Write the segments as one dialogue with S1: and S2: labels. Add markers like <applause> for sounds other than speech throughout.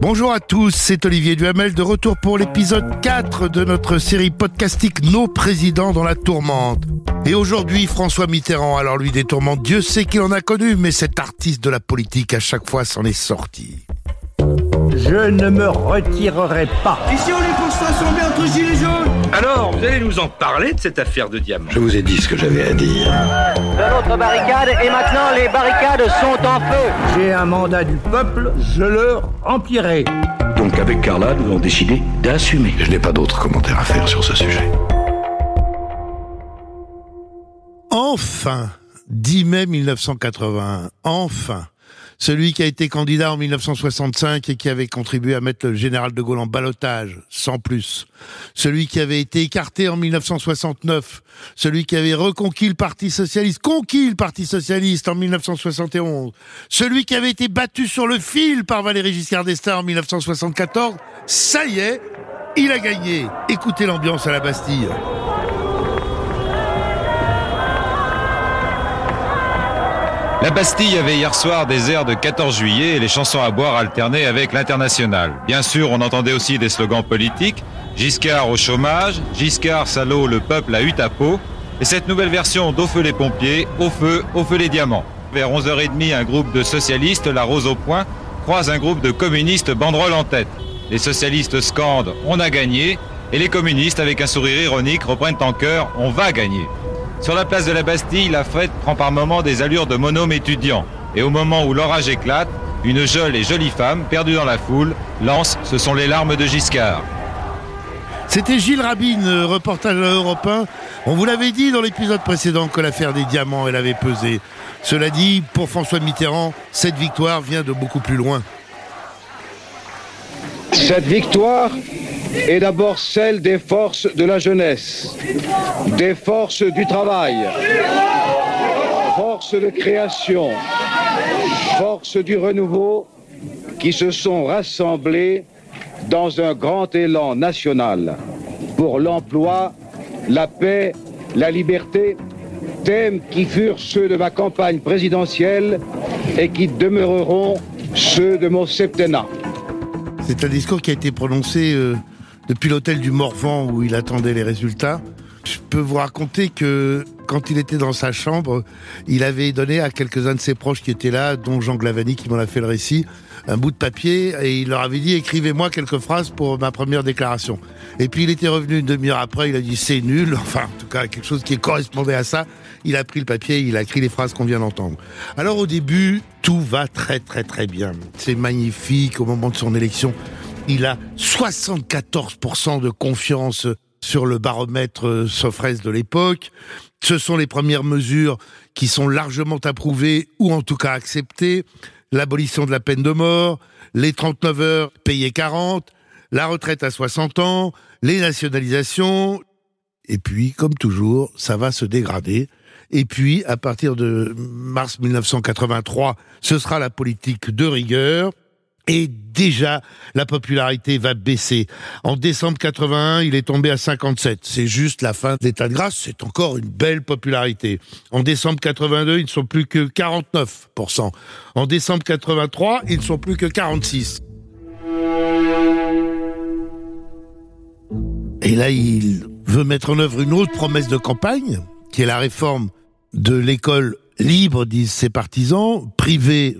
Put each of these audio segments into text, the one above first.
S1: Bonjour à tous, c'est Olivier Duhamel de retour pour l'épisode 4 de notre série podcastique Nos présidents dans la tourmente. Et aujourd'hui, François Mitterrand, alors lui des tourmentes, Dieu sait qu'il en a connu, mais cet artiste de la politique à chaque fois s'en est sorti.
S2: Je ne me retirerai pas.
S3: Ici, on est pour se rassembler entre gilets jaunes.
S4: Alors, vous allez nous en parler de cette affaire de diamant
S5: Je vous ai dit ce que j'avais à dire.
S6: de l'autre barricade et maintenant les barricades sont en feu.
S2: J'ai un mandat du peuple, je le remplirai.
S5: Donc avec Carla, nous avons décidé d'assumer. Je n'ai pas d'autres commentaires à faire sur ce sujet.
S1: Enfin, 10 mai 1981, enfin, celui qui a été candidat en 1965 et qui avait contribué à mettre le général de Gaulle en balotage, sans plus. Celui qui avait été écarté en 1969. Celui qui avait reconquis le Parti Socialiste, conquis le Parti Socialiste en 1971. Celui qui avait été battu sur le fil par Valéry Giscard d'Estaing en 1974. Ça y est, il a gagné. Écoutez l'ambiance à la Bastille.
S7: La Bastille avait hier soir des airs de 14 juillet et les chansons à boire alternaient avec l'international. Bien sûr, on entendait aussi des slogans politiques. Giscard au chômage, Giscard salaud, le peuple a eu ta peau. Et cette nouvelle version d'Au feu les pompiers, au feu, au feu les diamants. Vers 11h30, un groupe de socialistes, la rose au poing, croise un groupe de communistes banderole en tête. Les socialistes scandent On a gagné et les communistes, avec un sourire ironique, reprennent en chœur On va gagner. Sur la place de la Bastille, la fête prend par moments des allures de monôme étudiant. Et au moment où l'orage éclate, une jeune et jolie femme, perdue dans la foule, lance Ce sont les larmes de Giscard.
S1: C'était Gilles Rabine, euh, reportage à Europe 1. On vous l'avait dit dans l'épisode précédent que l'affaire des diamants, elle avait pesé. Cela dit, pour François Mitterrand, cette victoire vient de beaucoup plus loin.
S8: Cette victoire est d'abord celle des forces de la jeunesse, des forces du travail, forces de création, forces du renouveau qui se sont rassemblées dans un grand élan national pour l'emploi, la paix, la liberté, thèmes qui furent ceux de ma campagne présidentielle et qui demeureront ceux de mon septennat.
S1: C'est un discours qui a été prononcé euh, depuis l'hôtel du Morvan où il attendait les résultats. Je peux vous raconter que quand il était dans sa chambre, il avait donné à quelques-uns de ses proches qui étaient là, dont Jean Glavani qui m'en a fait le récit, un bout de papier et il leur avait dit écrivez-moi quelques phrases pour ma première déclaration. Et puis il était revenu une demi-heure après, il a dit c'est nul, <laughs> enfin en tout cas quelque chose qui correspondait à ça. Il a pris le papier, il a écrit les phrases qu'on vient d'entendre. Alors au début, tout va très très très bien. C'est magnifique au moment de son élection. Il a 74% de confiance sur le baromètre euh, Sofres de l'époque. Ce sont les premières mesures qui sont largement approuvées ou en tout cas acceptées. L'abolition de la peine de mort, les 39 heures payées 40, la retraite à 60 ans, les nationalisations. Et puis, comme toujours, ça va se dégrader. Et puis, à partir de mars 1983, ce sera la politique de rigueur. Et déjà, la popularité va baisser. En décembre 81, il est tombé à 57. C'est juste la fin de l'état de grâce. C'est encore une belle popularité. En décembre 82, ils ne sont plus que 49%. En décembre 83, ils ne sont plus que 46. Et là, il veut mettre en œuvre une autre promesse de campagne, qui est la réforme de l'école libre, disent ses partisans, privée,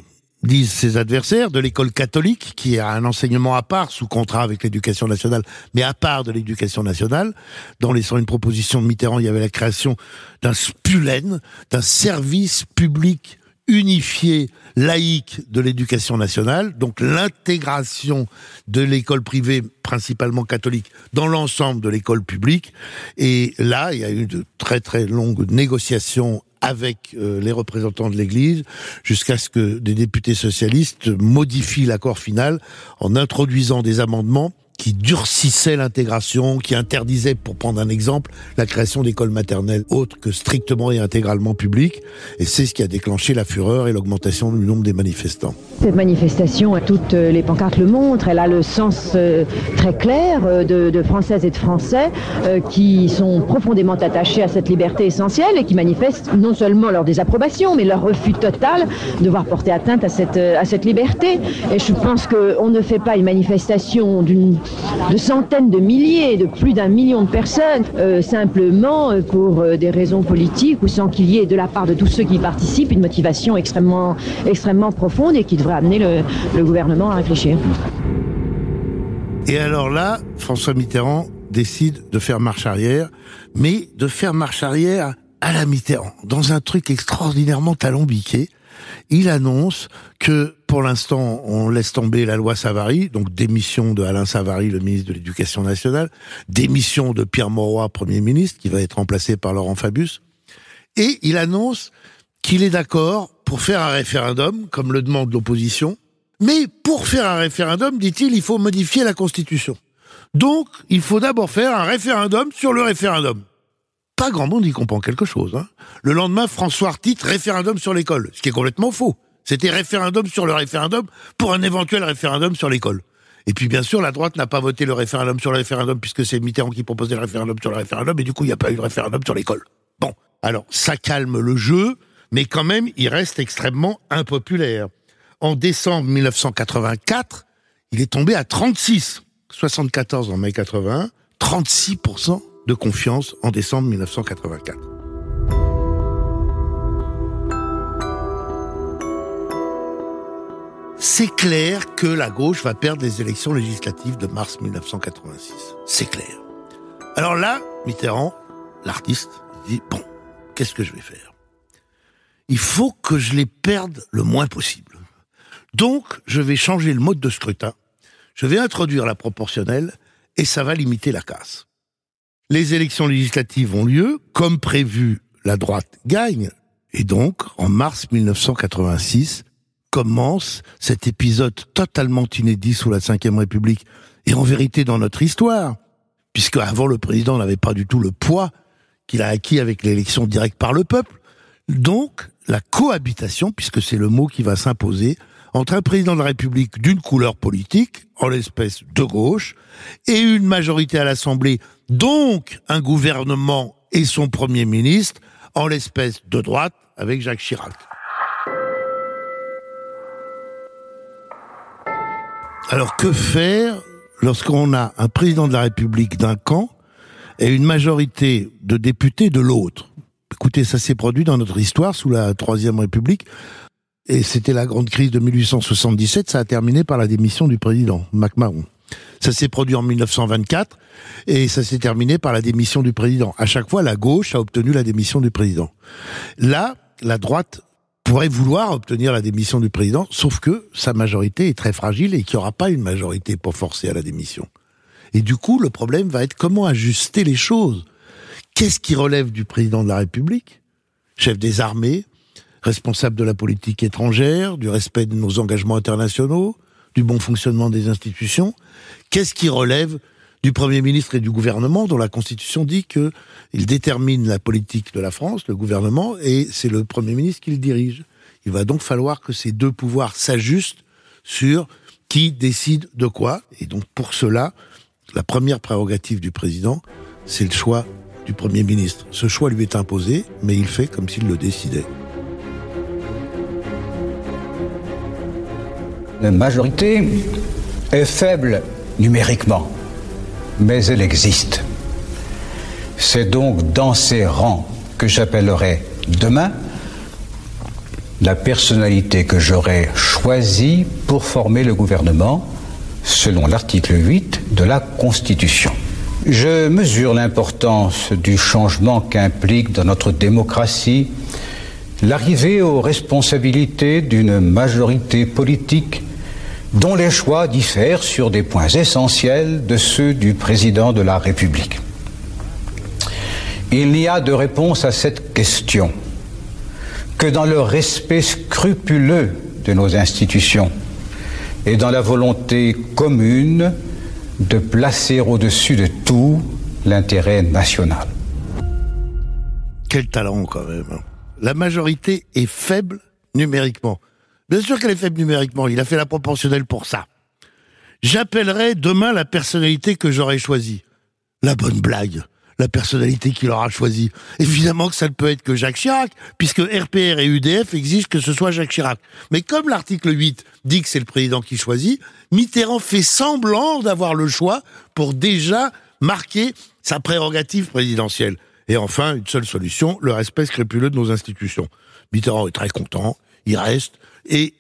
S1: disent ses adversaires, de l'école catholique, qui a un enseignement à part, sous contrat avec l'éducation nationale, mais à part de l'éducation nationale. Dans les 101 propositions de Mitterrand, il y avait la création d'un SPULEN, d'un service public unifié, laïque de l'éducation nationale, donc l'intégration de l'école privée, principalement catholique, dans l'ensemble de l'école publique. Et là, il y a eu de très très longues négociations avec euh, les représentants de l'Église, jusqu'à ce que des députés socialistes modifient l'accord final en introduisant des amendements qui durcissait l'intégration, qui interdisait, pour prendre un exemple, la création d'écoles maternelles autres que strictement et intégralement publiques. Et c'est ce qui a déclenché la fureur et l'augmentation du nombre des manifestants.
S9: Cette manifestation, toutes les pancartes le montrent, elle a le sens euh, très clair euh, de, Françaises et de Français euh, qui sont profondément attachés à cette liberté essentielle et qui manifestent non seulement leur désapprobation, mais leur refus total de voir porter atteinte à cette, à cette liberté. Et je pense qu'on ne fait pas une manifestation d'une de centaines de milliers, de plus d'un million de personnes, euh, simplement euh, pour euh, des raisons politiques ou sans qu'il y ait de la part de tous ceux qui participent une motivation extrêmement, profonde et qui devrait amener le, le gouvernement à réfléchir.
S1: Et alors là, François Mitterrand décide de faire marche arrière, mais de faire marche arrière à la Mitterrand, dans un truc extraordinairement alambiqué. Il annonce que pour l'instant, on laisse tomber la loi Savary, donc démission de Alain Savary, le ministre de l'Éducation nationale, démission de Pierre Mauroy, Premier ministre, qui va être remplacé par Laurent Fabius, et il annonce qu'il est d'accord pour faire un référendum, comme le demande l'opposition, mais pour faire un référendum, dit-il, il faut modifier la Constitution. Donc, il faut d'abord faire un référendum sur le référendum. Pas grand monde y comprend quelque chose. Hein. Le lendemain, François titre référendum sur l'école, ce qui est complètement faux. C'était référendum sur le référendum pour un éventuel référendum sur l'école. Et puis bien sûr, la droite n'a pas voté le référendum sur le référendum puisque c'est Mitterrand qui proposait le référendum sur le référendum et du coup il n'y a pas eu de référendum sur l'école. Bon, alors ça calme le jeu, mais quand même il reste extrêmement impopulaire. En décembre 1984, il est tombé à 36, 74 en mai 81, 36% de confiance en décembre 1984. c'est clair que la gauche va perdre les élections législatives de mars 1986. C'est clair. Alors là, Mitterrand, l'artiste, dit, bon, qu'est-ce que je vais faire? Il faut que je les perde le moins possible. Donc, je vais changer le mode de scrutin, je vais introduire la proportionnelle, et ça va limiter la casse. Les élections législatives ont lieu, comme prévu, la droite gagne, et donc, en mars 1986, commence cet épisode totalement inédit sous la Ve République. Et en vérité dans notre histoire, puisque avant le président n'avait pas du tout le poids qu'il a acquis avec l'élection directe par le peuple. Donc, la cohabitation, puisque c'est le mot qui va s'imposer, entre un président de la République d'une couleur politique, en l'espèce de gauche, et une majorité à l'Assemblée, donc un gouvernement et son Premier ministre, en l'espèce de droite, avec Jacques Chirac. Alors que faire lorsqu'on a un président de la République d'un camp et une majorité de députés de l'autre? Écoutez, ça s'est produit dans notre histoire sous la Troisième République. Et c'était la grande crise de 1877, ça a terminé par la démission du président, MacMahon. Ça s'est produit en 1924 et ça s'est terminé par la démission du président. À chaque fois, la gauche a obtenu la démission du président. Là, la droite pourrait vouloir obtenir la démission du président, sauf que sa majorité est très fragile et qu'il n'y aura pas une majorité pour forcer à la démission. Et du coup, le problème va être comment ajuster les choses. Qu'est-ce qui relève du président de la République? Chef des armées, responsable de la politique étrangère, du respect de nos engagements internationaux, du bon fonctionnement des institutions Qu'est-ce qui relève du Premier ministre et du gouvernement, dont la Constitution dit que il détermine la politique de la France, le gouvernement, et c'est le Premier ministre qui le dirige. Il va donc falloir que ces deux pouvoirs s'ajustent sur qui décide de quoi. Et donc pour cela, la première prérogative du président, c'est le choix du Premier ministre. Ce choix lui est imposé, mais il fait comme s'il le décidait.
S2: Majorité est faible numériquement mais elle existe. C'est donc dans ces rangs que j'appellerai demain la personnalité que j'aurai choisie pour former le gouvernement selon l'article 8 de la Constitution. Je mesure l'importance du changement qu'implique dans notre démocratie l'arrivée aux responsabilités d'une majorité politique dont les choix diffèrent sur des points essentiels de ceux du président de la République. Il n'y a de réponse à cette question que dans le respect scrupuleux de nos institutions et dans la volonté commune de placer au-dessus de tout l'intérêt national.
S1: Quel talent quand même. La majorité est faible numériquement. Bien sûr qu'elle est faible numériquement, il a fait la proportionnelle pour ça. J'appellerai demain la personnalité que j'aurais choisie. La bonne blague. La personnalité qu'il aura choisie. Évidemment que ça ne peut être que Jacques Chirac, puisque RPR et UDF exigent que ce soit Jacques Chirac. Mais comme l'article 8 dit que c'est le président qui choisit, Mitterrand fait semblant d'avoir le choix pour déjà marquer sa prérogative présidentielle. Et enfin, une seule solution, le respect scrupuleux de nos institutions. Mitterrand est très content, il reste, et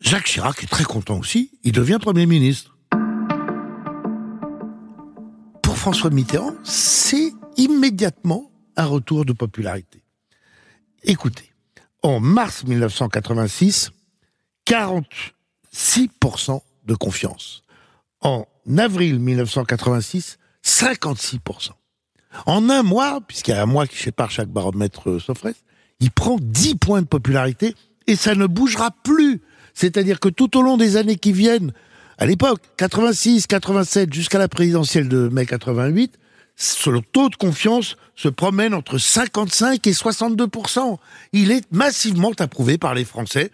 S1: Jacques Chirac est très content aussi, il devient Premier ministre. Pour François Mitterrand, c'est immédiatement un retour de popularité. Écoutez, en mars 1986, 46% de confiance. En avril 1986, 56%. En un mois, puisqu'il y a un mois qui sépare chaque baromètre il prend 10 points de popularité et ça ne bougera plus. C'est-à-dire que tout au long des années qui viennent, à l'époque, 86, 87, jusqu'à la présidentielle de mai 88, le taux de confiance se promène entre 55 et 62% Il est massivement approuvé par les Français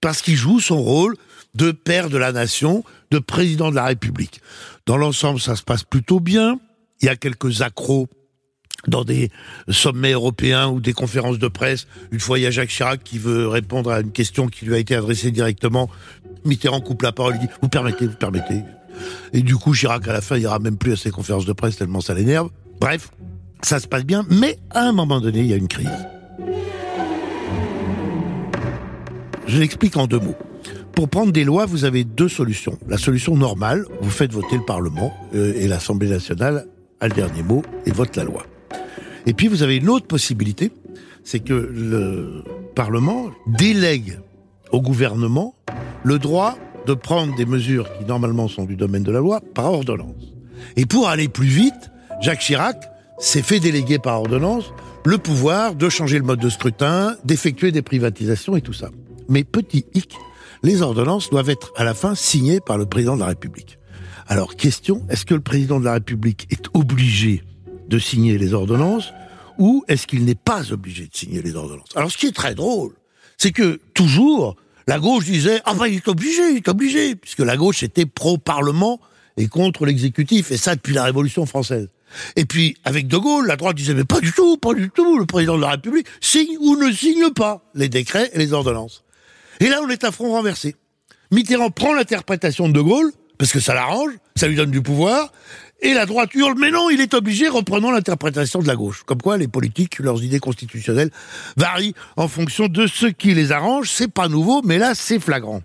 S1: parce qu'il joue son rôle de père de la nation, de président de la République. Dans l'ensemble, ça se passe plutôt bien. Il y a quelques accros dans des sommets européens ou des conférences de presse. Une fois, il y a Jacques Chirac qui veut répondre à une question qui lui a été adressée directement. Mitterrand coupe la parole, il dit « Vous permettez, vous permettez ». Et du coup, Chirac, à la fin, il ira même plus à ses conférences de presse tellement ça l'énerve. Bref, ça se passe bien, mais à un moment donné, il y a une crise. Je l'explique en deux mots. Pour prendre des lois, vous avez deux solutions. La solution normale, vous faites voter le Parlement euh, et l'Assemblée nationale a le dernier mot et vote la loi. Et puis vous avez une autre possibilité, c'est que le Parlement délègue au gouvernement le droit de prendre des mesures qui normalement sont du domaine de la loi par ordonnance. Et pour aller plus vite, Jacques Chirac s'est fait déléguer par ordonnance le pouvoir de changer le mode de scrutin, d'effectuer des privatisations et tout ça. Mais petit hic, les ordonnances doivent être à la fin signées par le président de la République. Alors question, est-ce que le président de la République est obligé de signer les ordonnances ou est-ce qu'il n'est pas obligé de signer les ordonnances? Alors ce qui est très drôle, c'est que toujours la gauche disait ah ben il est obligé, il est obligé, puisque la gauche était pro-parlement et contre l'exécutif, et ça depuis la Révolution française. Et puis avec De Gaulle, la droite disait mais pas du tout, pas du tout, le président de la République signe ou ne signe pas les décrets et les ordonnances. Et là on est à front renversé. Mitterrand prend l'interprétation de De Gaulle parce que ça l'arrange, ça lui donne du pouvoir, et la droite hurle, mais non, il est obligé, reprenant l'interprétation de la gauche. Comme quoi, les politiques, leurs idées constitutionnelles varient en fonction de ce qui les arrange. C'est pas nouveau, mais là, c'est flagrant.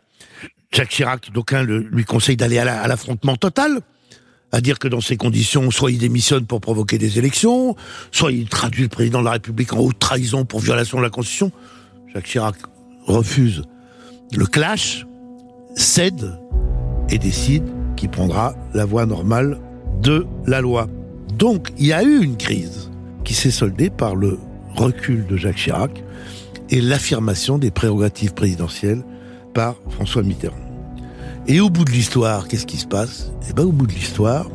S1: Jacques Chirac, d'aucuns lui conseille d'aller à l'affrontement total, à dire que dans ces conditions, soit il démissionne pour provoquer des élections, soit il traduit le président de la République en haute trahison pour violation de la Constitution. Jacques Chirac refuse le clash, cède et décide qu'il prendra la voie normale de la loi. Donc, il y a eu une crise qui s'est soldée par le recul de Jacques Chirac et l'affirmation des prérogatives présidentielles par François Mitterrand. Et au bout de l'histoire, qu'est-ce qui se passe? Eh ben, au bout de l'histoire,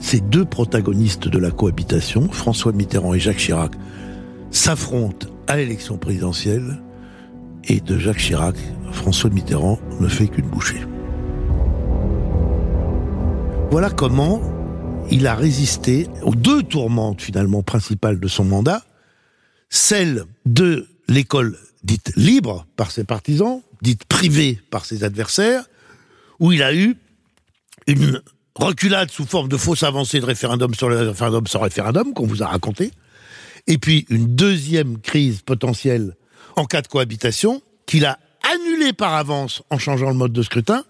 S1: ces deux protagonistes de la cohabitation, François Mitterrand et Jacques Chirac, s'affrontent à l'élection présidentielle et de Jacques Chirac, François Mitterrand ne fait qu'une bouchée. Voilà comment il a résisté aux deux tourmentes finalement principales de son mandat, celle de l'école dite libre par ses partisans, dite privée par ses adversaires, où il a eu une reculade sous forme de fausse avancée de référendum sur le référendum sans référendum, qu'on vous a raconté, et puis une deuxième crise potentielle en cas de cohabitation, qu'il a annulée par avance en changeant le mode de scrutin,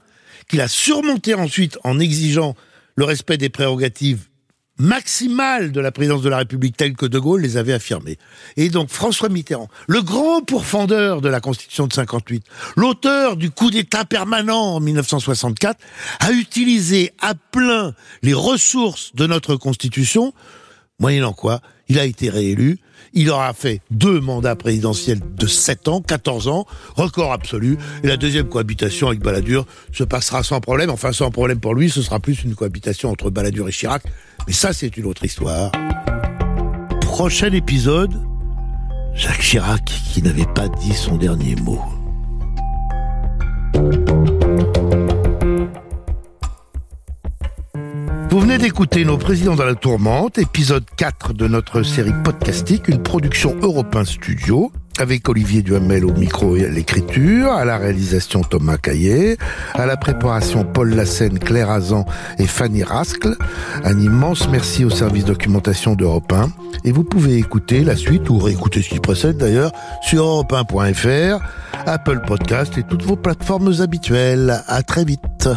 S1: qu'il a surmonté ensuite en exigeant le respect des prérogatives maximales de la présidence de la République telles que De Gaulle les avait affirmées. Et donc François Mitterrand, le grand pourfendeur de la Constitution de 58, l'auteur du coup d'État permanent en 1964, a utilisé à plein les ressources de notre Constitution, moyennant quoi il a été réélu Il aura fait deux mandats présidentiels de 7 ans, 14 ans, record absolu. Et la deuxième cohabitation avec Balladur se passera sans problème. Enfin, sans problème pour lui, ce sera plus une cohabitation entre Balladur et Chirac. Mais ça, c'est une autre histoire. Prochain épisode, Jacques Chirac qui n'avait pas dit son dernier mot. Vous venez d'écouter Nos présidents dans la tourmente, épisode 4 de notre série podcastique, une production Europe Studio, avec Olivier Duhamel au micro et à l'écriture, à la réalisation Thomas Caillet, à la préparation Paul Lassène, Claire Azan et Fanny Rascle. Un immense merci au service documentation d'Europe 1. Et vous pouvez écouter la suite ou réécouter ce qui précède d'ailleurs sur europe1.fr, Apple Podcast et toutes vos plateformes habituelles. À très vite.